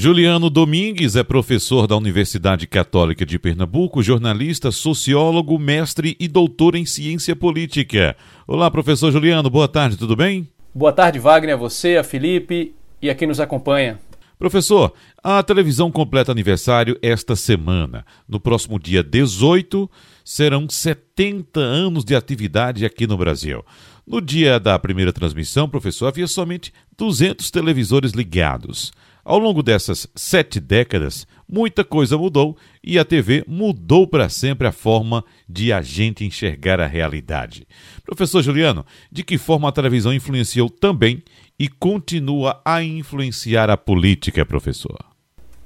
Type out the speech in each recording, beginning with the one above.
Juliano Domingues é professor da Universidade Católica de Pernambuco, jornalista, sociólogo, mestre e doutor em ciência política. Olá, professor Juliano, boa tarde, tudo bem? Boa tarde, Wagner, a você, a Felipe e a quem nos acompanha. Professor, a televisão completa aniversário esta semana. No próximo dia 18, serão 70 anos de atividade aqui no Brasil. No dia da primeira transmissão, professor, havia somente 200 televisores ligados. Ao longo dessas sete décadas, muita coisa mudou e a TV mudou para sempre a forma de a gente enxergar a realidade. Professor Juliano, de que forma a televisão influenciou também e continua a influenciar a política, professor?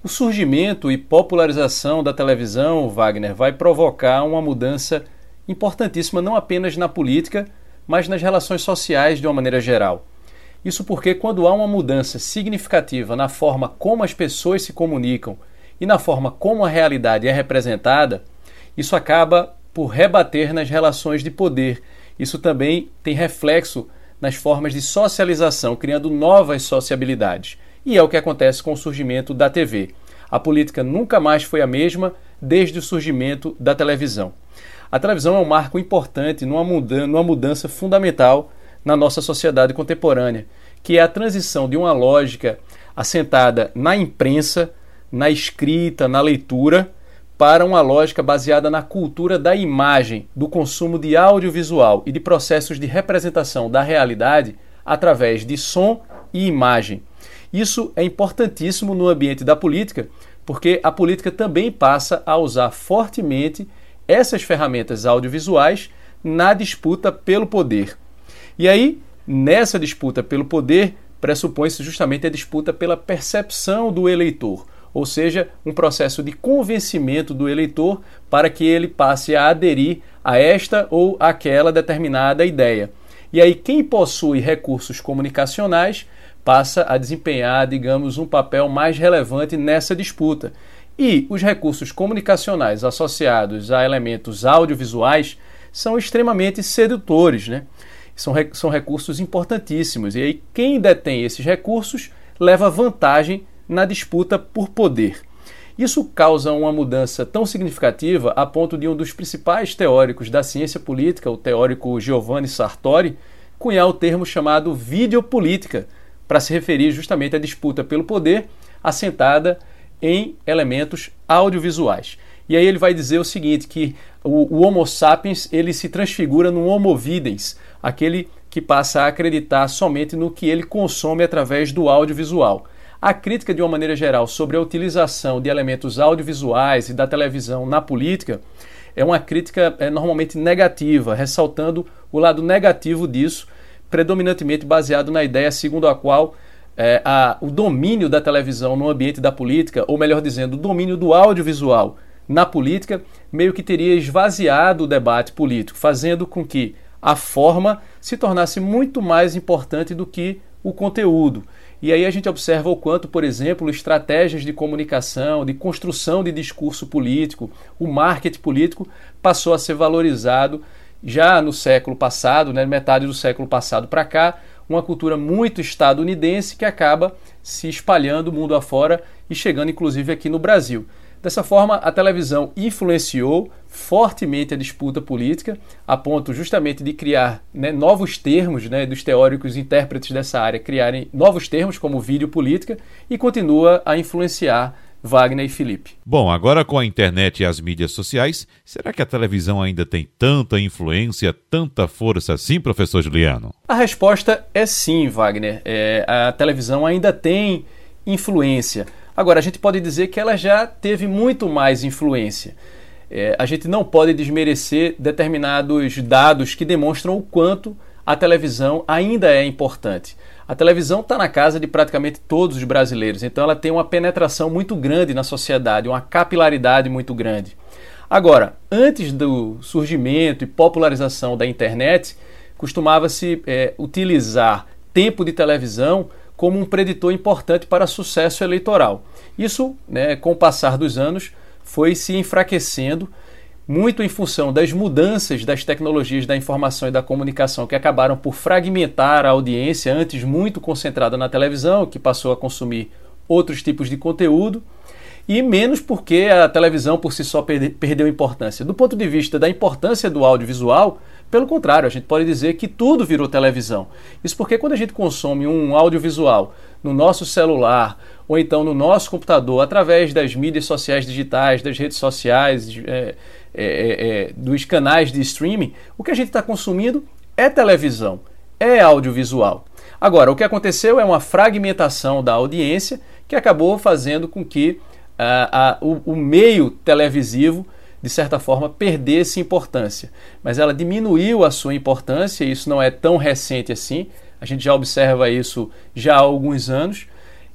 O surgimento e popularização da televisão, Wagner, vai provocar uma mudança importantíssima não apenas na política, mas nas relações sociais de uma maneira geral. Isso porque, quando há uma mudança significativa na forma como as pessoas se comunicam e na forma como a realidade é representada, isso acaba por rebater nas relações de poder. Isso também tem reflexo nas formas de socialização, criando novas sociabilidades. E é o que acontece com o surgimento da TV. A política nunca mais foi a mesma desde o surgimento da televisão. A televisão é um marco importante numa mudança, fundamental na nossa sociedade contemporânea, que é a transição de uma lógica assentada na imprensa, na escrita, na leitura, para uma lógica baseada na cultura da imagem, do consumo de audiovisual e de processos de representação da realidade através de som e imagem. Isso é importantíssimo no ambiente da política, porque a política também passa a usar fortemente essas ferramentas audiovisuais na disputa pelo poder. E aí, nessa disputa pelo poder, pressupõe-se justamente a disputa pela percepção do eleitor, ou seja, um processo de convencimento do eleitor para que ele passe a aderir a esta ou aquela determinada ideia. E aí, quem possui recursos comunicacionais passa a desempenhar, digamos, um papel mais relevante nessa disputa. E os recursos comunicacionais associados a elementos audiovisuais são extremamente sedutores, né? São, são recursos importantíssimos. E aí, quem detém esses recursos leva vantagem na disputa por poder. Isso causa uma mudança tão significativa a ponto de um dos principais teóricos da ciência política, o teórico Giovanni Sartori, cunhar o termo chamado videopolítica, para se referir justamente à disputa pelo poder assentada em elementos audiovisuais. E aí ele vai dizer o seguinte, que o, o Homo sapiens ele se transfigura no Homo videns, aquele que passa a acreditar somente no que ele consome através do audiovisual. A crítica, de uma maneira geral, sobre a utilização de elementos audiovisuais e da televisão na política é uma crítica é, normalmente negativa, ressaltando o lado negativo disso, predominantemente baseado na ideia segundo a qual é, a, o domínio da televisão no ambiente da política, ou melhor dizendo, o domínio do audiovisual na política, meio que teria esvaziado o debate político, fazendo com que a forma se tornasse muito mais importante do que o conteúdo. E aí a gente observa o quanto, por exemplo, estratégias de comunicação, de construção de discurso político, o marketing político passou a ser valorizado já no século passado, né, metade do século passado para cá, uma cultura muito estadunidense que acaba se espalhando mundo afora e chegando inclusive aqui no Brasil. Dessa forma, a televisão influenciou fortemente a disputa política, a ponto justamente de criar né, novos termos, né, dos teóricos intérpretes dessa área criarem novos termos como vídeo política e continua a influenciar Wagner e Felipe. Bom, agora com a internet e as mídias sociais, será que a televisão ainda tem tanta influência, tanta força assim, professor Juliano? A resposta é sim, Wagner. É, a televisão ainda tem influência. Agora, a gente pode dizer que ela já teve muito mais influência. É, a gente não pode desmerecer determinados dados que demonstram o quanto a televisão ainda é importante. A televisão está na casa de praticamente todos os brasileiros, então ela tem uma penetração muito grande na sociedade, uma capilaridade muito grande. Agora, antes do surgimento e popularização da internet, costumava-se é, utilizar tempo de televisão como um preditor importante para sucesso eleitoral. Isso, né, com o passar dos anos, foi se enfraquecendo muito em função das mudanças das tecnologias da informação e da comunicação que acabaram por fragmentar a audiência, antes muito concentrada na televisão, que passou a consumir outros tipos de conteúdo e menos porque a televisão por si só perde, perdeu importância. Do ponto de vista da importância do audiovisual, pelo contrário, a gente pode dizer que tudo virou televisão. Isso porque quando a gente consome um audiovisual no nosso celular ou então no nosso computador, através das mídias sociais digitais, das redes sociais, é, é, é, é dos canais de streaming, o que a gente está consumindo é televisão, é audiovisual. Agora, o que aconteceu é uma fragmentação da audiência que acabou fazendo com que o, o meio televisivo, de certa forma, perdesse importância. Mas ela diminuiu a sua importância, isso não é tão recente assim, a gente já observa isso já há alguns anos,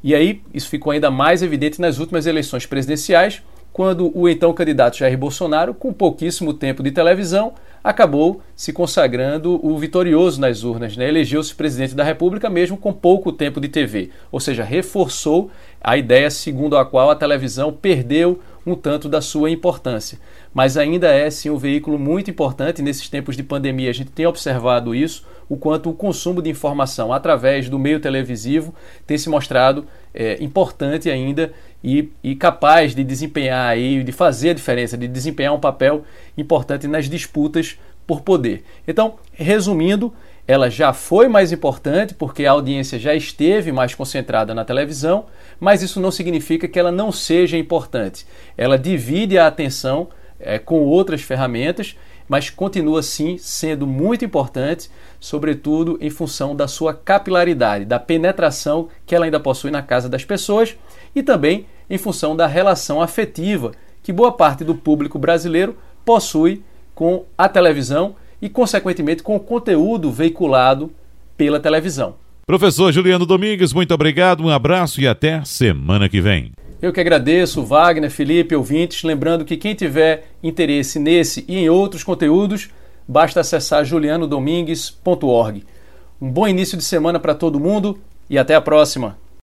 e aí isso ficou ainda mais evidente nas últimas eleições presidenciais, quando o então candidato Jair Bolsonaro, com pouquíssimo tempo de televisão, acabou se consagrando o vitorioso nas urnas, né? elegeu-se presidente da República mesmo com pouco tempo de TV, ou seja, reforçou a ideia segundo a qual a televisão perdeu um tanto da sua importância. Mas ainda é sim um veículo muito importante nesses tempos de pandemia. A gente tem observado isso, o quanto o consumo de informação através do meio televisivo tem se mostrado é, importante ainda e, e, capaz de desempenhar aí, de fazer a diferença, de desempenhar um papel importante nas disputas por poder. Então, resumindo, ela já foi mais importante porque a audiência já esteve mais concentrada na televisão, mas isso não significa que ela não seja importante. Ela divide a atenção é, com outras ferramentas, mas continua sim sendo muito importante, sobretudo em função da sua capilaridade, da penetração que ela ainda possui na casa das pessoas e também em função da relação afetiva que boa parte do público brasileiro possui com a televisão e, consequentemente, com o conteúdo veiculado pela televisão. Professor Juliano Domingues, muito obrigado, um abraço e até semana que vem. Eu que agradeço, Wagner, Felipe, ouvintes. Lembrando que quem tiver interesse nesse e em outros conteúdos, basta acessar julianodomingues.org. Um bom início de semana para todo mundo e até a próxima!